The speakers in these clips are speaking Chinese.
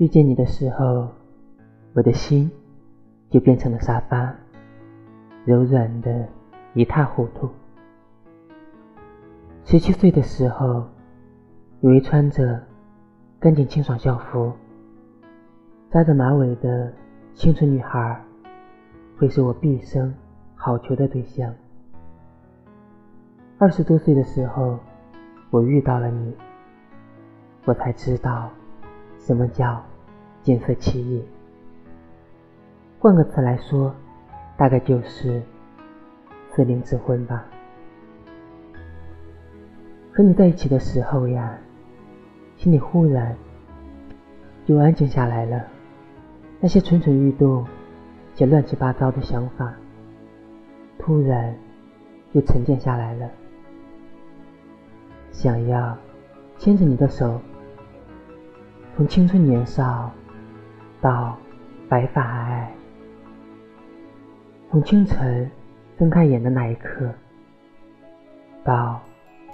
遇见你的时候，我的心就变成了沙发，柔软的一塌糊涂。十七岁的时候，以为穿着干净清爽校服、扎着马尾的清纯女孩，会是我毕生好求的对象。二十多岁的时候，我遇到了你，我才知道什么叫见色起意。换个词来说，大概就是自灵之婚吧。和你在一起的时候呀，心里忽然就安静下来了，那些蠢蠢欲动且乱七八糟的想法，突然又沉淀下来了。想要牵着你的手，从青春年少到白发皑皑，从清晨睁开眼的那一刻到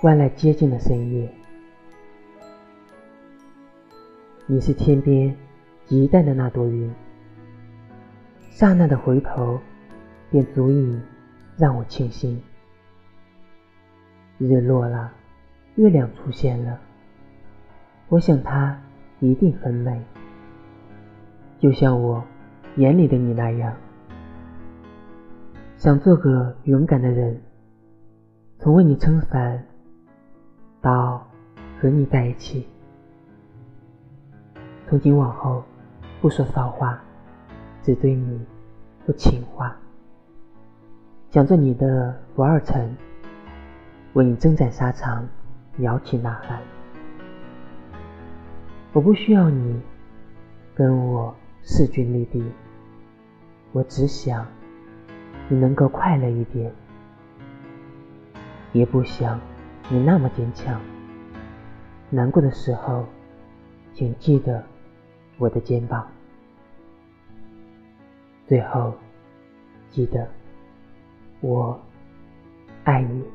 万籁皆静的深夜，你是天边极淡的那朵云，刹那的回头便足以让我倾心。日落了。月亮出现了，我想它一定很美，就像我眼里的你那样。想做个勇敢的人，从为你撑伞到和你在一起。从今往后不说骚话，只对你说情话。想做你的不二臣，为你征战沙场。摇旗呐喊，我不需要你跟我势均力敌，我只想你能够快乐一点，也不想你那么坚强。难过的时候，请记得我的肩膀。最后，记得我爱你。